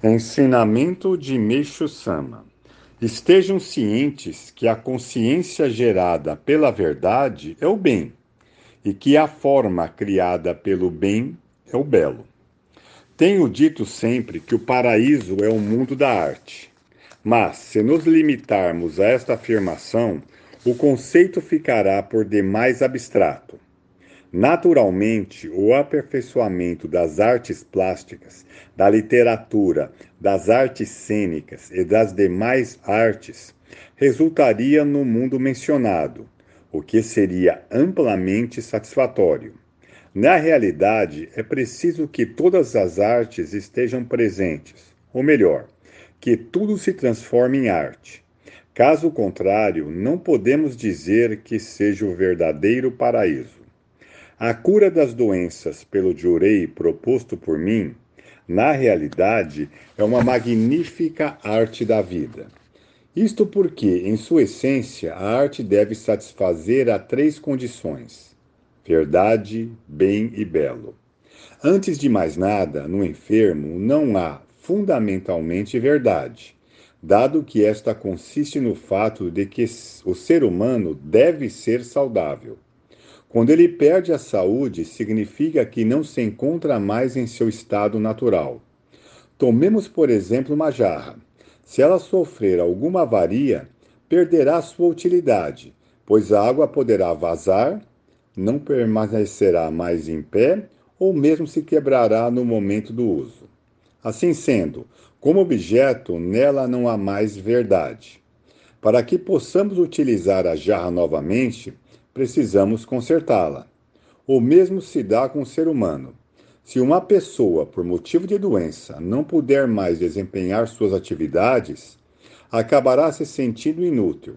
Ensinamento de Meixo Sama. Estejam cientes que a consciência gerada pela verdade é o bem e que a forma criada pelo bem é o belo. Tenho dito sempre que o paraíso é o mundo da arte. Mas, se nos limitarmos a esta afirmação, o conceito ficará por demais abstrato. Naturalmente, o aperfeiçoamento das artes plásticas, da literatura, das artes cênicas e das demais artes resultaria no mundo mencionado, o que seria amplamente satisfatório. Na realidade, é preciso que todas as artes estejam presentes, ou melhor, que tudo se transforme em arte. Caso contrário, não podemos dizer que seja o verdadeiro paraíso. A cura das doenças pelo Jurei proposto por mim, na realidade, é uma magnífica arte da vida. Isto porque, em sua essência, a arte deve satisfazer a três condições: verdade, bem e belo. Antes de mais nada, no enfermo não há fundamentalmente verdade, dado que esta consiste no fato de que o ser humano deve ser saudável. Quando ele perde a saúde, significa que não se encontra mais em seu estado natural. Tomemos, por exemplo, uma jarra. Se ela sofrer alguma avaria, perderá sua utilidade, pois a água poderá vazar, não permanecerá mais em pé ou mesmo se quebrará no momento do uso. Assim sendo, como objeto, nela não há mais verdade. Para que possamos utilizar a jarra novamente, precisamos consertá-la. O mesmo se dá com o ser humano. Se uma pessoa, por motivo de doença, não puder mais desempenhar suas atividades, acabará se sentindo inútil.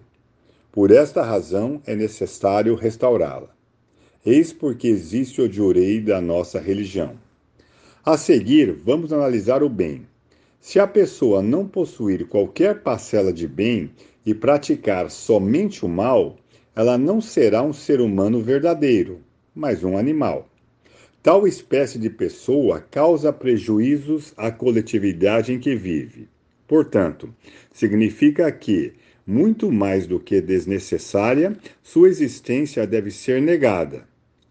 Por esta razão é necessário restaurá-la. Eis porque existe o diurei da nossa religião. A seguir, vamos analisar o bem. Se a pessoa não possuir qualquer parcela de bem e praticar somente o mal, ela não será um ser humano verdadeiro, mas um animal. Tal espécie de pessoa causa prejuízos à coletividade em que vive. Portanto, significa que, muito mais do que desnecessária, sua existência deve ser negada.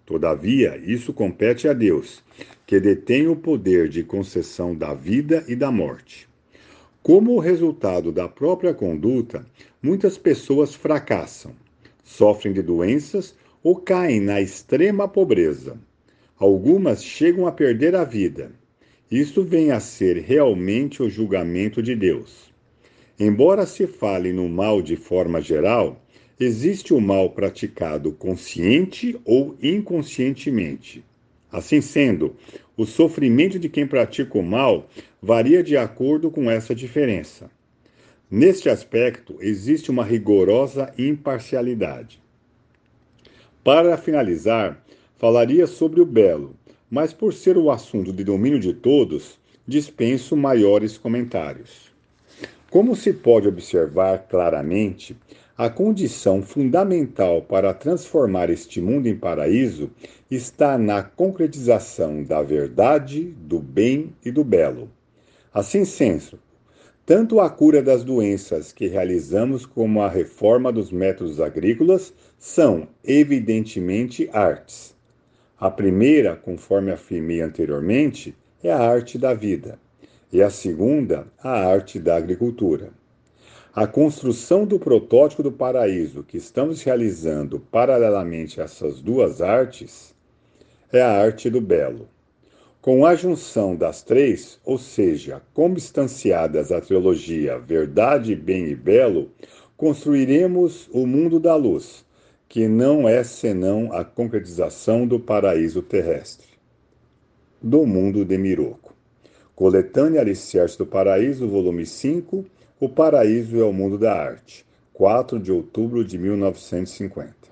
Todavia, isso compete a Deus, que detém o poder de concessão da vida e da morte. Como resultado da própria conduta, muitas pessoas fracassam, sofrem de doenças ou caem na extrema pobreza. Algumas chegam a perder a vida. Isto vem a ser realmente o julgamento de Deus. Embora se fale no mal de forma geral, existe o mal praticado consciente ou inconscientemente. Assim sendo, o sofrimento de quem pratica o mal varia de acordo com essa diferença. Neste aspecto, existe uma rigorosa imparcialidade. Para finalizar, falaria sobre o belo, mas por ser o assunto de domínio de todos, dispenso maiores comentários. Como se pode observar claramente, a condição fundamental para transformar este mundo em paraíso está na concretização da verdade, do bem e do belo. Assim sendo, tanto a cura das doenças que realizamos como a reforma dos métodos agrícolas são, evidentemente, artes. A primeira, conforme afirmei anteriormente, é a arte da vida, e a segunda, a arte da agricultura. A construção do protótipo do paraíso que estamos realizando paralelamente a essas duas artes é a arte do belo. Com a junção das três, ou seja, consubstanciadas à trilogia Verdade, Bem e Belo, construiremos o mundo da luz, que não é senão a concretização do paraíso terrestre. Do mundo de Miroco. Coletânea Alicerce do Paraíso, volume 5, O Paraíso é o Mundo da Arte, 4 de outubro de 1950.